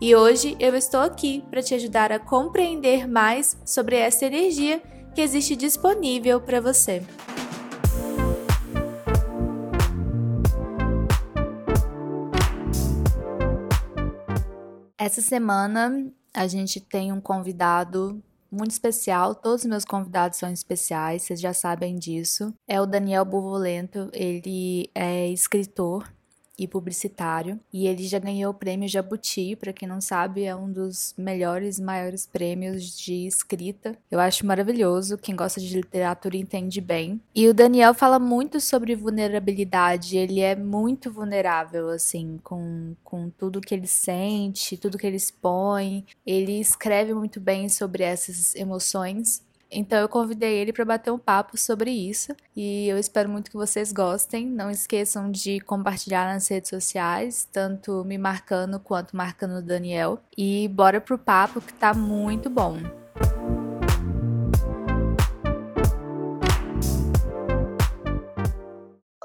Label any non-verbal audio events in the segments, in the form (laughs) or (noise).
E hoje eu estou aqui para te ajudar a compreender mais sobre essa energia que existe disponível para você. Essa semana a gente tem um convidado muito especial. Todos os meus convidados são especiais, vocês já sabem disso. É o Daniel Buvolento, ele é escritor e publicitário, e ele já ganhou o prêmio Jabuti, para quem não sabe, é um dos melhores maiores prêmios de escrita. Eu acho maravilhoso, quem gosta de literatura entende bem. E o Daniel fala muito sobre vulnerabilidade, ele é muito vulnerável, assim, com, com tudo que ele sente, tudo que ele expõe. Ele escreve muito bem sobre essas emoções então eu convidei ele para bater um papo sobre isso e eu espero muito que vocês gostem. Não esqueçam de compartilhar nas redes sociais, tanto me marcando quanto marcando o Daniel. E bora pro papo que tá muito bom.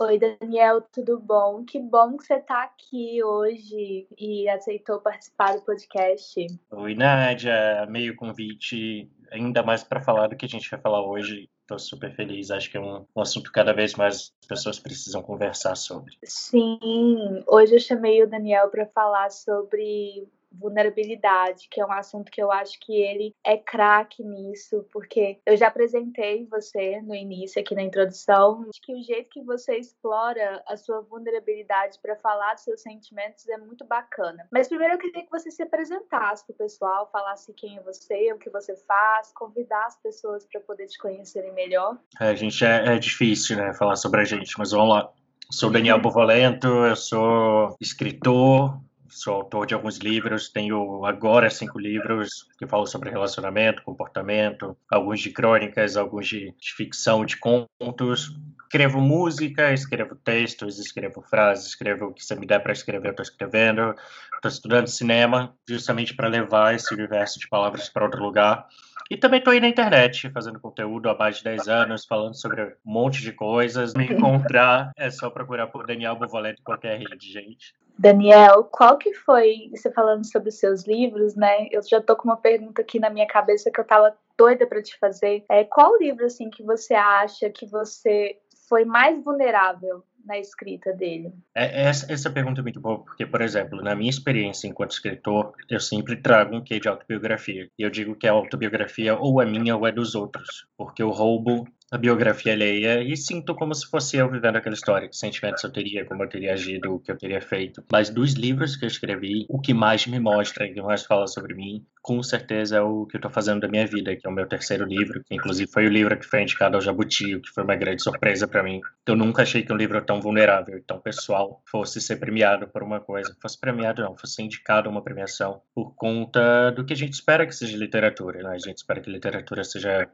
Oi, Daniel, tudo bom? Que bom que você está aqui hoje e aceitou participar do podcast. Oi, Nádia, meio convite ainda mais para falar do que a gente vai falar hoje. Estou super feliz. Acho que é um, um assunto que cada vez mais pessoas precisam conversar sobre. Sim, hoje eu chamei o Daniel para falar sobre vulnerabilidade, que é um assunto que eu acho que ele é craque nisso, porque eu já apresentei você no início aqui na introdução, acho que o jeito que você explora a sua vulnerabilidade para falar dos seus sentimentos é muito bacana. Mas primeiro eu queria que você se apresentasse para o pessoal, falasse quem é você, o que você faz, convidar as pessoas para poder te conhecerem melhor. É, gente é, é difícil, né, falar sobre a gente, mas vamos lá. Sou Daniel Bovolento, eu sou escritor, sou autor de alguns livros, tenho agora cinco livros que falam sobre relacionamento, comportamento, alguns de crônicas, alguns de, de ficção, de contos. Escrevo música, escrevo textos, escrevo frases, escrevo o que você me der para escrever, eu estou escrevendo. Estou estudando cinema, justamente para levar esse universo de palavras para outro lugar. E também estou aí na internet, fazendo conteúdo há mais de 10 anos, falando sobre um monte de coisas. Me (laughs) encontrar é só procurar por Daniel Bovoleto em qualquer rede, gente. Daniel, qual que foi, você falando sobre os seus livros, né? Eu já tô com uma pergunta aqui na minha cabeça que eu tava doida para te fazer. É, qual livro, assim, que você acha que você foi mais vulnerável na escrita dele? É, essa, essa pergunta é muito boa, porque, por exemplo, na minha experiência enquanto escritor, eu sempre trago um quê de autobiografia. E eu digo que a autobiografia ou é minha ou é dos outros, porque eu roubo a biografia alheia e sinto como se fosse eu vivendo aquela história, que sentimentos eu teria, como eu teria agido, o que eu teria feito. Mas dos livros que eu escrevi, o que mais me mostra, o que mais fala sobre mim, com certeza é o que eu estou fazendo da minha vida, que é o meu terceiro livro, que inclusive foi o livro que foi indicado ao Jabuti, o que foi uma grande surpresa para mim. Eu nunca achei que um livro tão vulnerável, tão pessoal, fosse ser premiado por uma coisa. Fosse premiado, não, fosse indicado a uma premiação por conta do que a gente espera que seja literatura, né? A gente espera que literatura seja,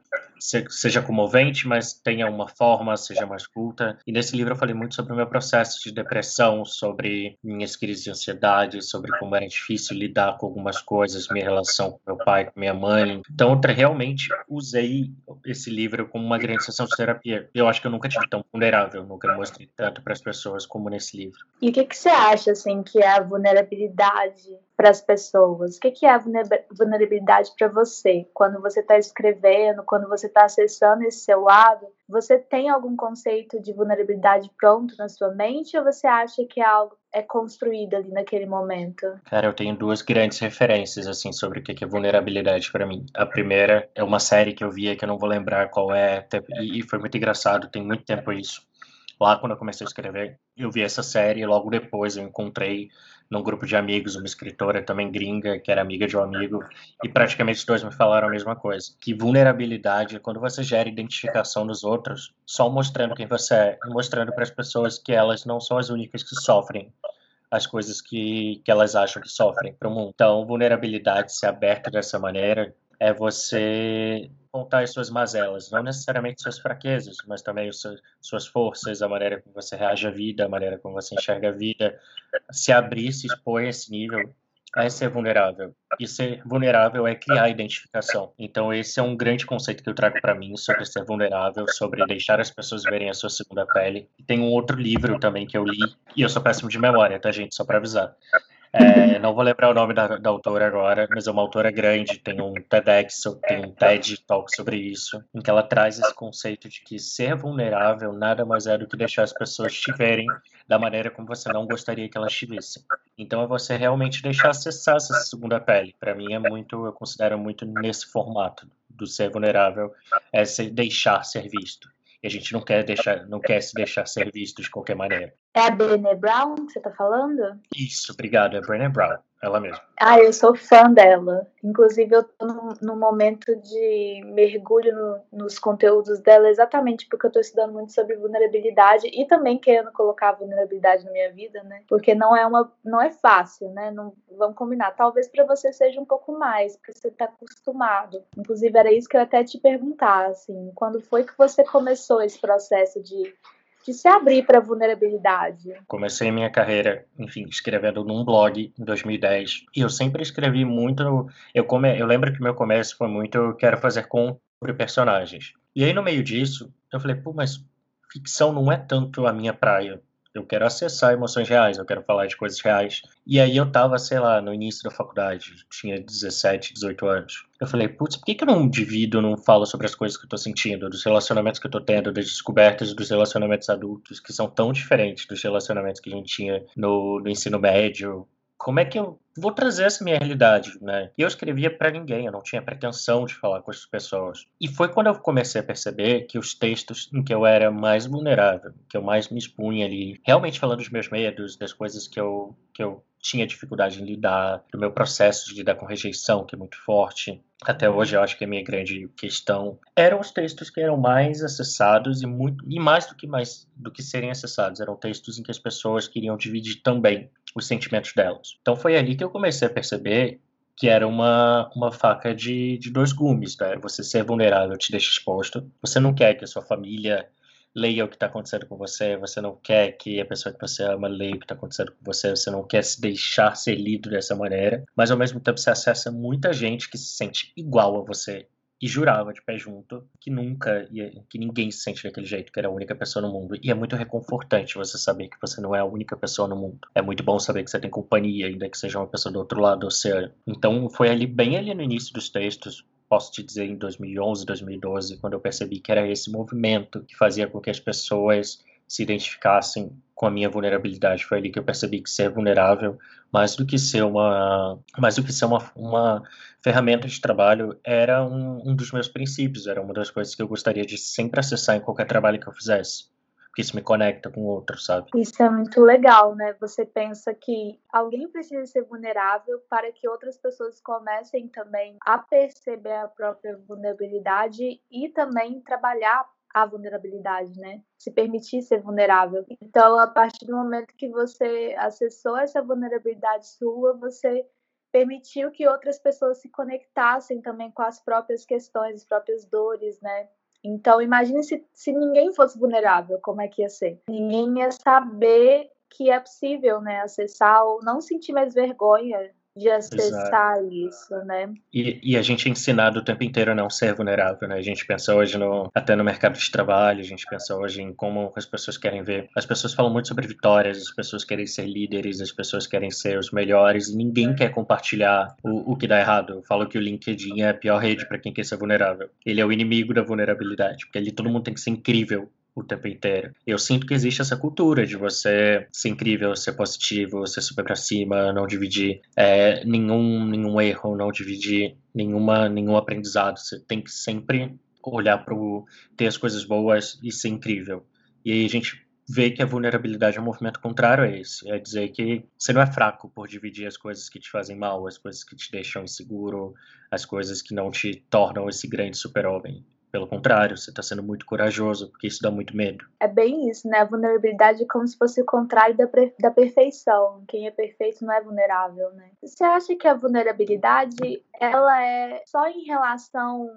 seja comovente, mas tenha uma forma, seja mais culta. E nesse livro eu falei muito sobre o meu processo de depressão, sobre minhas crises de ansiedade, sobre como era difícil lidar com algumas coisas, minha relação com meu pai, com minha mãe. Então, eu realmente usei esse livro como uma grande sessão de terapia. Eu acho que eu nunca tive tão vulnerável, nunca mostrei tanto para as pessoas como nesse livro. E o que, que você acha, assim, que é a vulnerabilidade para as pessoas? O que, que é a vulnerabilidade para você? Quando você está escrevendo, quando você está acessando esse seu lado, você tem algum conceito de vulnerabilidade pronto na sua mente ou você acha que é algo é construído ali naquele momento? Cara, eu tenho duas grandes referências assim sobre o que é vulnerabilidade para mim. A primeira é uma série que eu via que eu não vou lembrar qual é e foi muito engraçado, tem muito tempo isso Lá, quando eu comecei a escrever, eu vi essa série e logo depois eu encontrei num grupo de amigos uma escritora também gringa, que era amiga de um amigo, e praticamente os dois me falaram a mesma coisa. Que vulnerabilidade é quando você gera identificação nos outros, só mostrando quem você é, e mostrando para as pessoas que elas não são as únicas que sofrem as coisas que, que elas acham que sofrem para o mundo. Então, vulnerabilidade, ser aberta dessa maneira, é você contar as suas mazelas, não necessariamente suas fraquezas, mas também os seus, suas forças, a maneira como você reage à vida, a maneira como você enxerga a vida, se abrir, se expor a esse nível é ser vulnerável. E ser vulnerável é criar identificação. Então esse é um grande conceito que eu trago para mim sobre ser vulnerável, sobre deixar as pessoas verem a sua segunda pele. E tem um outro livro também que eu li, e eu sou péssimo de memória, tá gente, só para avisar. É, não vou lembrar o nome da, da, autora agora, mas é uma autora grande, tem um TEDx, tem um TED Talk sobre isso, em que ela traz esse conceito de que ser vulnerável nada mais é do que deixar as pessoas te verem da maneira como você não gostaria que elas te vissem. Então é você realmente deixar acessar essa segunda pele. Para mim é muito, eu considero muito nesse formato do ser vulnerável, é se deixar ser visto. E a gente não quer deixar, não quer se deixar ser visto de qualquer maneira. É a Brené Brown que você está falando? Isso, obrigado, é a Brené Brown, ela mesma. Ah, eu sou fã dela. Inclusive, eu tô num, num momento de mergulho no, nos conteúdos dela, exatamente porque eu tô estudando muito sobre vulnerabilidade e também querendo colocar vulnerabilidade na minha vida, né? Porque não é uma, não é fácil, né? Não, vamos combinar. Talvez para você seja um pouco mais, porque você tá acostumado. Inclusive, era isso que eu até te perguntar, assim, quando foi que você começou esse processo de de se abrir para vulnerabilidade? Comecei minha carreira, enfim, escrevendo num blog em 2010 e eu sempre escrevi muito. Eu, come, eu lembro que meu começo foi muito eu quero fazer com personagens. E aí no meio disso eu falei, pô, mas ficção não é tanto a minha praia. Eu quero acessar emoções reais, eu quero falar de coisas reais. E aí eu tava, sei lá, no início da faculdade, tinha 17, 18 anos. Eu falei, putz, por que, que eu não divido, não falo sobre as coisas que eu tô sentindo, dos relacionamentos que eu tô tendo, das descobertas dos relacionamentos adultos, que são tão diferentes dos relacionamentos que a gente tinha no, no ensino médio, como é que eu vou trazer essa minha realidade, né? E eu escrevia para ninguém, eu não tinha pretensão de falar com as pessoas. E foi quando eu comecei a perceber que os textos em que eu era mais vulnerável, que eu mais me expunha ali, realmente falando dos meus medos, das coisas que eu, que eu tinha dificuldade em lidar, do meu processo de lidar com rejeição, que é muito forte. Até hoje eu acho que é a minha grande questão. Eram os textos que eram mais acessados e muito e mais do que mais do que serem acessados, eram textos em que as pessoas queriam dividir também os sentimentos delas. Então foi ali que eu comecei a perceber que era uma, uma faca de, de dois gumes, né? Você ser vulnerável te deixa exposto. Você não quer que a sua família leia o que está acontecendo com você, você não quer que a pessoa que você ama leia o que está acontecendo com você, você não quer se deixar ser lido dessa maneira, mas ao mesmo tempo você acessa muita gente que se sente igual a você e jurava de pé junto que nunca ia, que ninguém se sente daquele jeito, que era a única pessoa no mundo. E é muito reconfortante você saber que você não é a única pessoa no mundo. É muito bom saber que você tem companhia, ainda que seja uma pessoa do outro lado do oceano. Então foi ali bem ali no início dos textos, posso te dizer em 2011, 2012, quando eu percebi que era esse movimento que fazia com que as pessoas se identificassem com a minha vulnerabilidade. Foi ali que eu percebi que ser vulnerável, mais do que ser uma, mais do que ser uma, uma ferramenta de trabalho, era um, um dos meus princípios, era uma das coisas que eu gostaria de sempre acessar em qualquer trabalho que eu fizesse porque isso me conecta com o outro, sabe? Isso é muito legal, né? Você pensa que alguém precisa ser vulnerável para que outras pessoas comecem também a perceber a própria vulnerabilidade e também trabalhar a vulnerabilidade, né? Se permitir ser vulnerável. Então, a partir do momento que você acessou essa vulnerabilidade sua, você permitiu que outras pessoas se conectassem também com as próprias questões, as próprias dores, né? Então, imagine se, se ninguém fosse vulnerável, como é que ia ser? Ninguém ia saber que é possível, né, acessar ou não sentir mais vergonha de acessar Exato. isso, né? E, e, a gente é ensinado o tempo inteiro a não ser vulnerável, né? A gente pensa hoje no, até no mercado de trabalho, a gente pensa hoje em como as pessoas querem ver. As pessoas falam muito sobre vitórias, as pessoas querem ser líderes, as pessoas querem ser os melhores, e ninguém quer compartilhar o, o que dá errado. Eu falo que o LinkedIn é a pior rede para quem quer ser vulnerável. Ele é o inimigo da vulnerabilidade, porque ali todo mundo tem que ser incrível o tempo inteiro. Eu sinto que existe essa cultura de você ser incrível, ser positivo, ser super pra cima, não dividir é, nenhum, nenhum erro, não dividir nenhuma, nenhum aprendizado. Você tem que sempre olhar para ter as coisas boas e ser incrível. E aí a gente vê que a vulnerabilidade é um movimento contrário a esse. É dizer que você não é fraco por dividir as coisas que te fazem mal, as coisas que te deixam inseguro, as coisas que não te tornam esse grande super-homem. Pelo contrário, você está sendo muito corajoso, porque isso dá muito medo. É bem isso, né? A vulnerabilidade é como se fosse o contrário da, da perfeição. Quem é perfeito não é vulnerável, né? Você acha que a vulnerabilidade ela é só em relação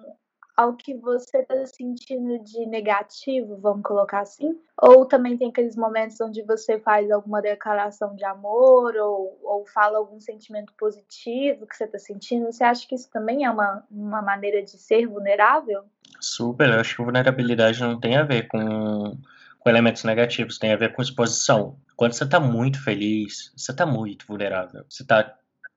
ao que você está sentindo de negativo, vamos colocar assim? Ou também tem aqueles momentos onde você faz alguma declaração de amor ou, ou fala algum sentimento positivo que você está sentindo? Você acha que isso também é uma, uma maneira de ser vulnerável? Super, eu acho que vulnerabilidade não tem a ver com, com elementos negativos, tem a ver com exposição. Quando você está muito feliz, você está muito vulnerável. Você está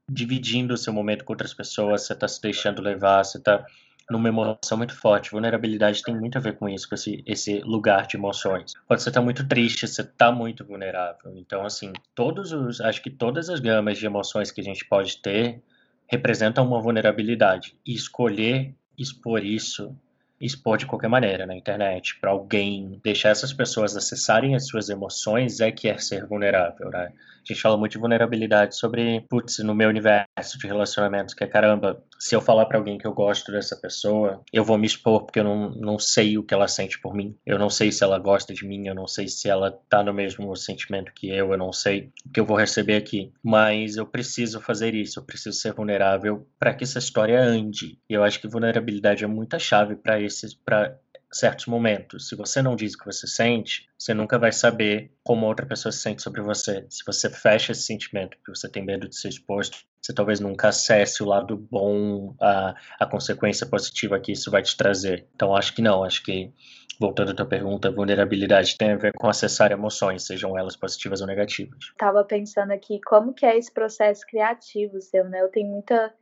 dividindo o seu momento com outras pessoas, você está se deixando levar, você está numa emoção muito forte. Vulnerabilidade tem muito a ver com isso, com esse, esse lugar de emoções. Quando você está muito triste, você está muito vulnerável. Então, assim, todos os, acho que todas as gamas de emoções que a gente pode ter representam uma vulnerabilidade. E escolher expor isso expor de qualquer maneira na internet para alguém, deixar essas pessoas acessarem as suas emoções é que é ser vulnerável, né? A gente fala muito de vulnerabilidade sobre, putz, no meu universo de relacionamentos, que é caramba, se eu falar para alguém que eu gosto dessa pessoa, eu vou me expor porque eu não, não sei o que ela sente por mim. Eu não sei se ela gosta de mim, eu não sei se ela tá no mesmo sentimento que eu, eu não sei o que eu vou receber aqui. Mas eu preciso fazer isso, eu preciso ser vulnerável para que essa história ande. E eu acho que vulnerabilidade é muita chave para esses, para certos momentos. Se você não diz o que você sente, você nunca vai saber como outra pessoa se sente sobre você. Se você fecha esse sentimento, porque você tem medo de ser exposto, você talvez nunca acesse o lado bom, a, a consequência positiva que isso vai te trazer. Então, acho que não. Acho que, voltando à tua pergunta, vulnerabilidade tem a ver com acessar emoções, sejam elas positivas ou negativas. Estava pensando aqui como que é esse processo criativo seu, né? Eu tenho muita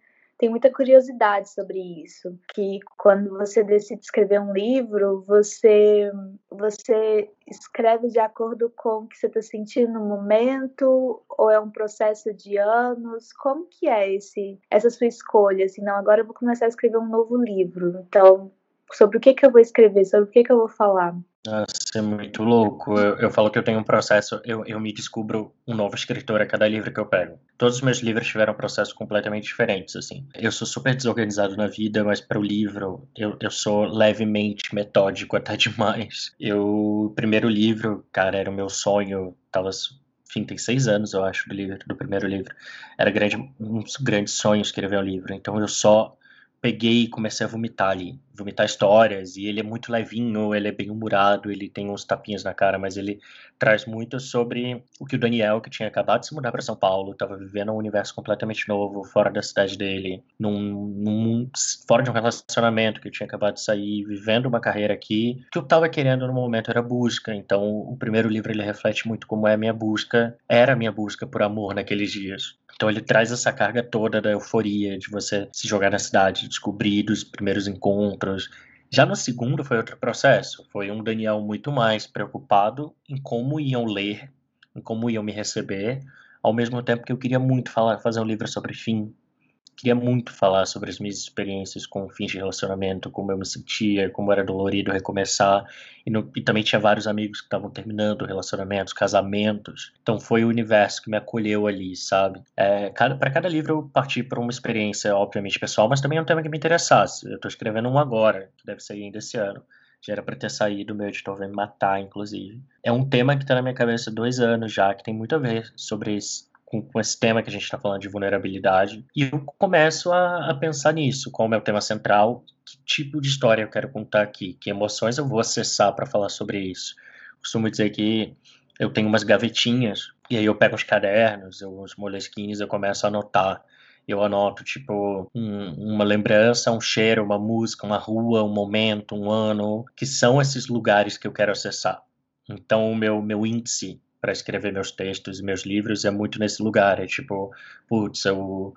tenho muita curiosidade sobre isso, que quando você decide escrever um livro, você você escreve de acordo com o que você está sentindo no momento ou é um processo de anos? Como que é esse essa sua escolha? Assim, não, agora eu vou começar a escrever um novo livro. Então, sobre o que que eu vou escrever? Sobre o que que eu vou falar? Nossa, é muito louco. Eu, eu falo que eu tenho um processo, eu, eu me descubro um novo escritor a cada livro que eu pego. Todos os meus livros tiveram processos completamente diferentes, assim. Eu sou super desorganizado na vida, mas para o livro eu, eu sou levemente metódico até (laughs) demais. Eu, primeiro livro, cara, era o meu sonho, tava enfim, tem seis anos, eu acho, do livro, do primeiro livro. Era grande, um dos grandes sonhos escrever um livro. Então eu só peguei e comecei a vomitar ali, vomitar histórias, e ele é muito levinho, ele é bem humorado, ele tem uns tapinhas na cara, mas ele traz muito sobre o que o Daniel, que tinha acabado de se mudar para São Paulo, estava vivendo um universo completamente novo, fora da cidade dele, num, num, fora de um relacionamento que tinha acabado de sair, vivendo uma carreira aqui, o que eu estava querendo no momento era busca, então o primeiro livro ele reflete muito como é a minha busca, era a minha busca por amor naqueles dias. Então ele traz essa carga toda da euforia de você se jogar na cidade, descobrir dos primeiros encontros. Já no segundo foi outro processo. Foi um Daniel muito mais preocupado em como iam ler, em como iam me receber, ao mesmo tempo que eu queria muito falar, fazer um livro sobre fim, queria muito falar sobre as minhas experiências com fins de relacionamento, como eu me sentia, como era dolorido recomeçar. E, no, e também tinha vários amigos que estavam terminando relacionamentos, casamentos. Então foi o universo que me acolheu ali, sabe? É, para cada livro eu parti para uma experiência, obviamente, pessoal, mas também é um tema que me interessasse. Eu estou escrevendo um agora, que deve sair ainda esse ano. Já era para ter saído, meu editor vai me matar, inclusive. É um tema que está na minha cabeça há dois anos já, que tem muito a ver sobre esse com, com esse tema que a gente está falando de vulnerabilidade. E eu começo a, a pensar nisso, qual é o meu tema central, que tipo de história eu quero contar aqui, que emoções eu vou acessar para falar sobre isso. Costumo dizer que eu tenho umas gavetinhas, e aí eu pego os cadernos, os moleskines, eu começo a anotar. eu anoto, tipo, um, uma lembrança, um cheiro, uma música, uma rua, um momento, um ano, que são esses lugares que eu quero acessar. Então, o meu, meu índice para escrever meus textos e meus livros é muito nesse lugar. É tipo, putz, eu,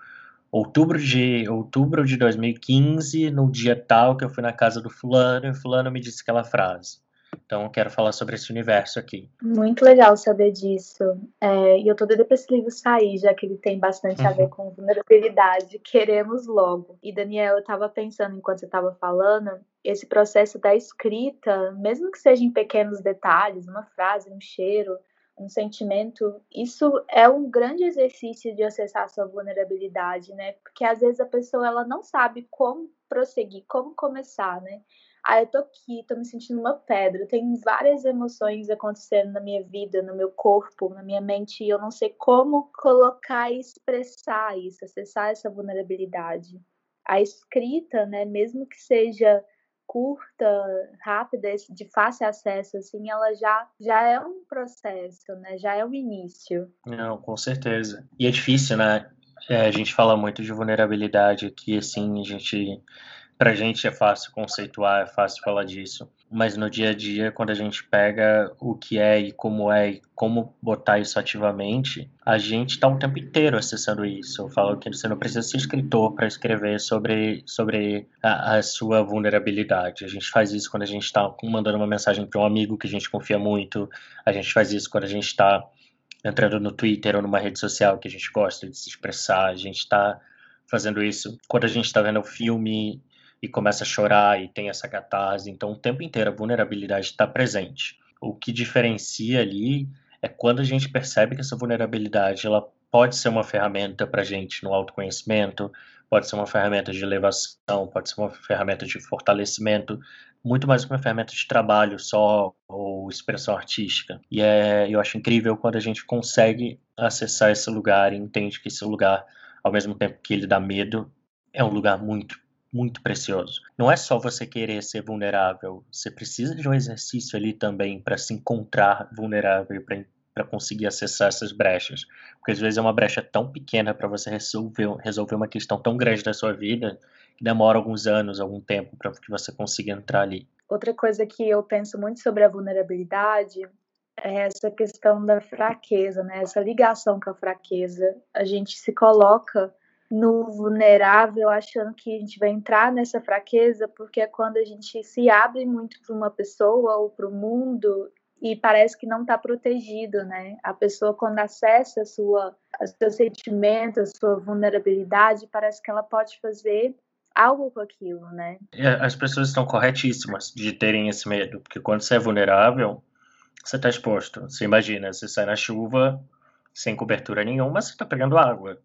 outubro de outubro de 2015, no dia tal que eu fui na casa do fulano, e o fulano me disse aquela frase. Então, eu quero falar sobre esse universo aqui. Muito legal saber disso. É, e eu tô doida pra esse livro sair, já que ele tem bastante uhum. a ver (laughs) com vulnerabilidade. Queremos logo. E, Daniel, eu tava pensando enquanto você tava falando, esse processo da escrita, mesmo que seja em pequenos detalhes, uma frase, um cheiro, um sentimento, isso é um grande exercício de acessar sua vulnerabilidade, né? Porque às vezes a pessoa ela não sabe como prosseguir, como começar, né? Ah, eu tô aqui, tô me sentindo uma pedra, tem várias emoções acontecendo na minha vida, no meu corpo, na minha mente, e eu não sei como colocar e expressar isso, acessar essa vulnerabilidade. A escrita, né, mesmo que seja curta, rápida, de fácil acesso, assim, ela já, já é um processo, né? Já é um início. Não, com certeza. E é difícil, né? É, a gente fala muito de vulnerabilidade aqui, assim, a gente Pra gente é fácil conceituar, é fácil falar disso, mas no dia a dia, quando a gente pega o que é e como é e como botar isso ativamente, a gente está o tempo inteiro acessando isso. Eu falo que você não precisa ser escritor para escrever sobre, sobre a, a, sua vulnerabilidade. A gente faz isso quando a gente está mandando uma mensagem para um amigo que a gente confia muito, a gente faz isso quando a gente está entrando no Twitter ou numa rede social que a gente gosta de se expressar, a gente está fazendo isso quando a gente está vendo o filme e começa a chorar e tem essa catarse. Então, o tempo inteiro a vulnerabilidade está presente. O que diferencia ali é quando a gente percebe que essa vulnerabilidade ela pode ser uma ferramenta para a gente no autoconhecimento, pode ser uma ferramenta de elevação, pode ser uma ferramenta de fortalecimento, muito mais uma ferramenta de trabalho só ou expressão artística. E é, eu acho incrível quando a gente consegue acessar esse lugar e entende que esse lugar, ao mesmo tempo que ele dá medo, é um lugar muito muito precioso. Não é só você querer ser vulnerável, você precisa de um exercício ali também para se encontrar vulnerável, para conseguir acessar essas brechas. Porque às vezes é uma brecha tão pequena para você resolver, resolver uma questão tão grande da sua vida que demora alguns anos, algum tempo para que você consiga entrar ali. Outra coisa que eu penso muito sobre a vulnerabilidade é essa questão da fraqueza, né? Essa ligação com a fraqueza. A gente se coloca no vulnerável, achando que a gente vai entrar nessa fraqueza, porque é quando a gente se abre muito para uma pessoa ou para o mundo e parece que não está protegido, né? A pessoa quando acessa a sua, o seu sentimento, a sua vulnerabilidade, parece que ela pode fazer algo com aquilo, né? As pessoas estão corretíssimas de terem esse medo, porque quando você é vulnerável, você está exposto. Você imagina, você sai na chuva sem cobertura nenhuma, você está pegando água.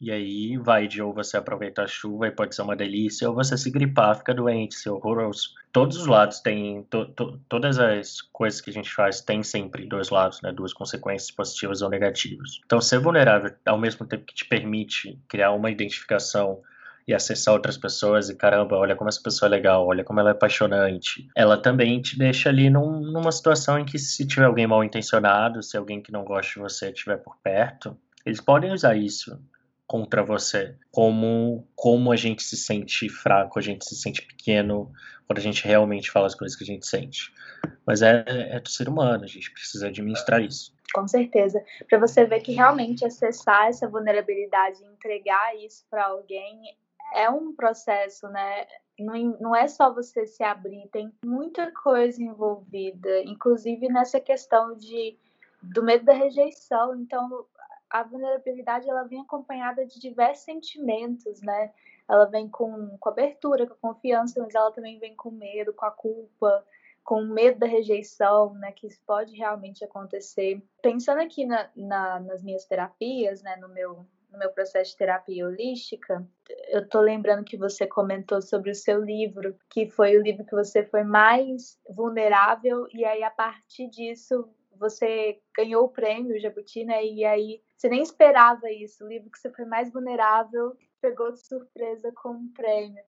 E aí vai de ou você aproveita a chuva e pode ser uma delícia, ou você se gripar, fica doente, ser horroroso. Todos os lados têm, to, to, todas as coisas que a gente faz têm sempre dois lados, né? Duas consequências positivas ou negativas. Então, ser vulnerável, ao mesmo tempo que te permite criar uma identificação e acessar outras pessoas e caramba, olha como essa pessoa é legal, olha como ela é apaixonante. Ela também te deixa ali num, numa situação em que se tiver alguém mal intencionado, se alguém que não gosta de você estiver por perto, eles podem usar isso contra você. Como, como a gente se sente fraco, a gente se sente pequeno quando a gente realmente fala as coisas que a gente sente. Mas é, é do ser humano, a gente precisa administrar isso. Com certeza. Para você ver que realmente acessar essa vulnerabilidade e entregar isso para alguém é um processo, né? Não, não é só você se abrir, tem muita coisa envolvida, inclusive nessa questão de do medo da rejeição. Então, a vulnerabilidade ela vem acompanhada de diversos sentimentos, né? Ela vem com, com abertura, com confiança, mas ela também vem com medo, com a culpa, com medo da rejeição, né? Que isso pode realmente acontecer. Pensando aqui na, na, nas minhas terapias, né? No meu, no meu processo de terapia holística, eu tô lembrando que você comentou sobre o seu livro, que foi o livro que você foi mais vulnerável, e aí a partir disso você ganhou o prêmio Jabuti, né? E aí você nem esperava isso. O livro que você foi mais vulnerável pegou de surpresa com um prêmio.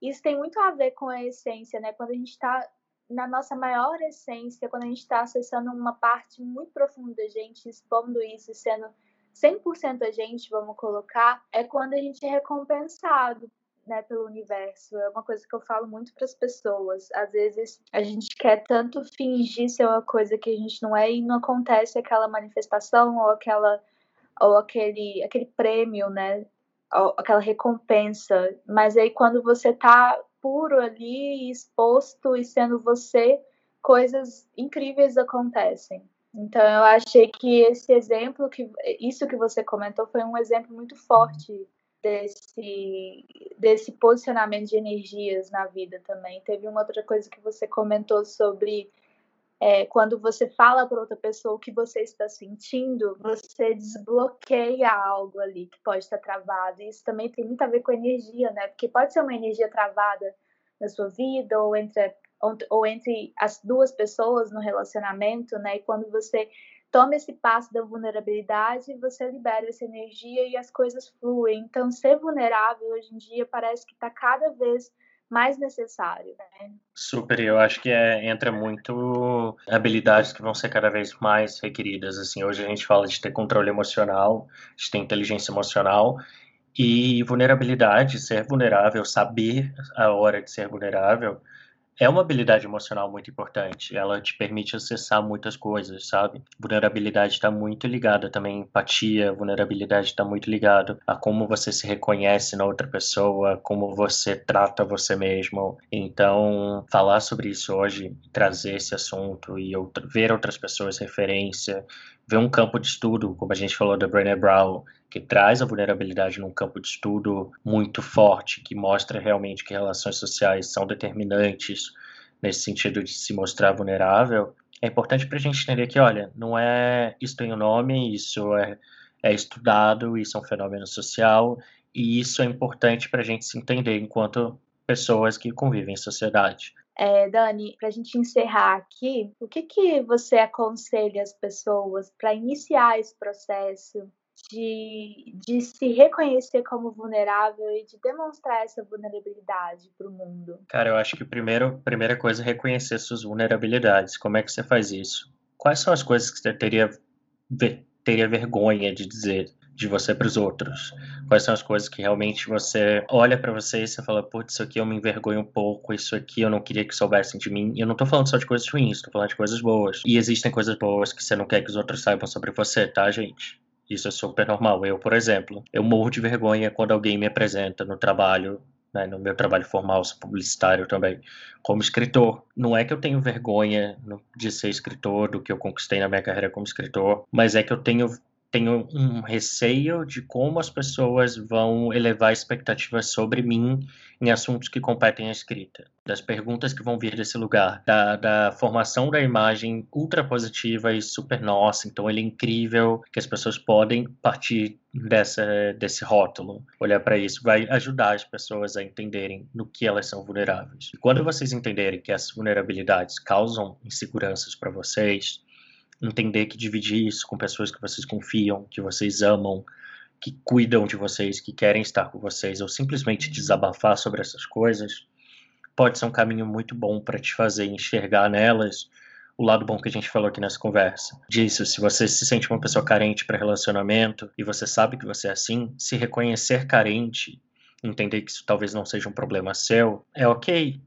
Isso tem muito a ver com a essência, né? Quando a gente está na nossa maior essência, quando a gente está acessando uma parte muito profunda da gente, expondo isso, sendo 100% a gente, vamos colocar, é quando a gente é recompensado né, pelo universo. É uma coisa que eu falo muito para as pessoas. Às vezes a gente quer tanto fingir ser uma coisa que a gente não é e não acontece aquela manifestação ou aquela ou aquele aquele prêmio, né, ou aquela recompensa. Mas aí quando você tá puro ali, exposto e sendo você, coisas incríveis acontecem. Então eu achei que esse exemplo que isso que você comentou foi um exemplo muito forte desse, desse posicionamento de energias na vida também. Teve uma outra coisa que você comentou sobre é, quando você fala para outra pessoa o que você está sentindo, você desbloqueia algo ali que pode estar travado. E isso também tem muito a ver com energia, né? Porque pode ser uma energia travada na sua vida ou entre, ou entre as duas pessoas no relacionamento, né? E quando você toma esse passo da vulnerabilidade, você libera essa energia e as coisas fluem. Então, ser vulnerável hoje em dia parece que está cada vez mais necessário, né? Super, eu acho que é, entra muito habilidades que vão ser cada vez mais requeridas. Assim, hoje a gente fala de ter controle emocional, de ter inteligência emocional e vulnerabilidade, ser vulnerável, saber a hora de ser vulnerável é uma habilidade emocional muito importante. Ela te permite acessar muitas coisas, sabe? Vulnerabilidade está muito ligada também empatia, vulnerabilidade está muito ligado a como você se reconhece na outra pessoa, como você trata você mesmo. Então, falar sobre isso hoje, trazer esse assunto e ver outras pessoas referência, ver um campo de estudo, como a gente falou da Brené Brown, que traz a vulnerabilidade num campo de estudo muito forte, que mostra realmente que relações sociais são determinantes nesse sentido de se mostrar vulnerável, é importante para a gente entender que, olha, não é isso tem um nome, isso é, é estudado, isso é um fenômeno social, e isso é importante para a gente se entender enquanto pessoas que convivem em sociedade. É, Dani, para a gente encerrar aqui, o que, que você aconselha as pessoas para iniciar esse processo de, de se reconhecer como vulnerável e de demonstrar essa vulnerabilidade para o mundo? Cara, eu acho que primeiro, primeira coisa é reconhecer suas vulnerabilidades. Como é que você faz isso? Quais são as coisas que você teria, teria vergonha de dizer de você para os outros? Quais são as coisas que realmente você olha para você e você fala, putz, isso aqui eu me envergonho um pouco, isso aqui eu não queria que soubessem de mim. E eu não tô falando só de coisas ruins, tô falando de coisas boas. E existem coisas boas que você não quer que os outros saibam sobre você, tá, gente? Isso é super normal. Eu, por exemplo, eu morro de vergonha quando alguém me apresenta no trabalho, né, no meu trabalho formal, sou publicitário também, como escritor. Não é que eu tenho vergonha de ser escritor, do que eu conquistei na minha carreira como escritor, mas é que eu tenho tenho um receio de como as pessoas vão elevar expectativas sobre mim em assuntos que competem à escrita, das perguntas que vão vir desse lugar, da, da formação da imagem ultra positiva e super nossa, então ele é incrível, que as pessoas podem partir dessa, desse rótulo, olhar para isso, vai ajudar as pessoas a entenderem no que elas são vulneráveis. E quando vocês entenderem que essas vulnerabilidades causam inseguranças para vocês, entender que dividir isso com pessoas que vocês confiam, que vocês amam, que cuidam de vocês, que querem estar com vocês, ou simplesmente desabafar sobre essas coisas, pode ser um caminho muito bom para te fazer enxergar nelas o lado bom que a gente falou aqui nessa conversa. Disso, se você se sente uma pessoa carente para relacionamento e você sabe que você é assim, se reconhecer carente, entender que isso talvez não seja um problema seu, é ok.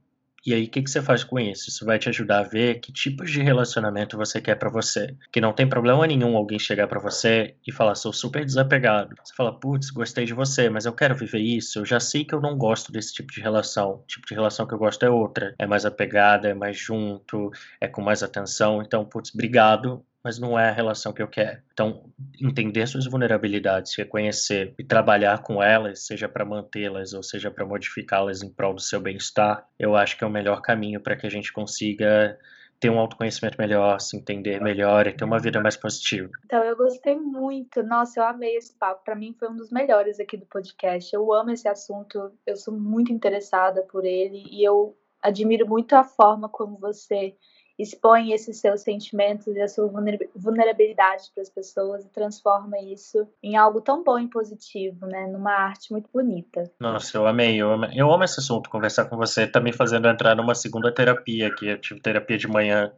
E aí, o que, que você faz com isso? Isso vai te ajudar a ver que tipos de relacionamento você quer para você. Que não tem problema nenhum alguém chegar para você e falar, sou super desapegado. Você fala, putz, gostei de você, mas eu quero viver isso. Eu já sei que eu não gosto desse tipo de relação. O tipo de relação que eu gosto é outra. É mais apegada, é mais junto, é com mais atenção. Então, putz, obrigado, mas não é a relação que eu quero. Então, entender suas vulnerabilidades, reconhecer e trabalhar com elas, seja para mantê-las ou seja para modificá-las em prol do seu bem-estar, eu acho que é o melhor caminho para que a gente consiga ter um autoconhecimento melhor, se entender melhor e ter uma vida mais positiva. Então, eu gostei muito. Nossa, eu amei esse papo. Para mim, foi um dos melhores aqui do podcast. Eu amo esse assunto, eu sou muito interessada por ele e eu admiro muito a forma como você expõe esses seus sentimentos e a sua vulnerabilidade para as pessoas e transforma isso em algo tão bom e positivo, né? Numa arte muito bonita. Nossa, eu amei, eu, amei. eu amo esse assunto, conversar com você, tá me fazendo entrar numa segunda terapia aqui. Eu tive terapia de manhã,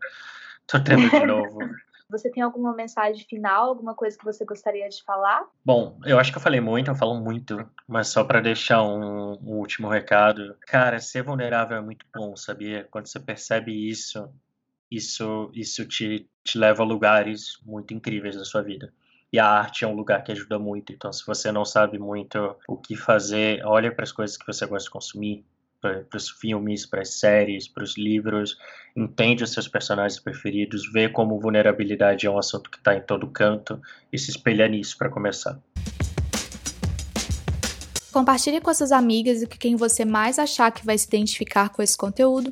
tô tendo de novo. (laughs) Você tem alguma mensagem final, alguma coisa que você gostaria de falar? Bom, eu acho que eu falei muito, eu falo muito, mas só para deixar um, um, último recado. Cara, ser vulnerável é muito bom, sabia? Quando você percebe isso, isso, isso te, te leva a lugares muito incríveis na sua vida. E a arte é um lugar que ajuda muito. Então, se você não sabe muito o que fazer, olha para as coisas que você gosta de consumir, para os filmes, para as séries, para os livros, entende os seus personagens preferidos, vê como vulnerabilidade é um assunto que está em todo canto e se espelha nisso para começar. Compartilhe com suas amigas e com quem você mais achar que vai se identificar com esse conteúdo.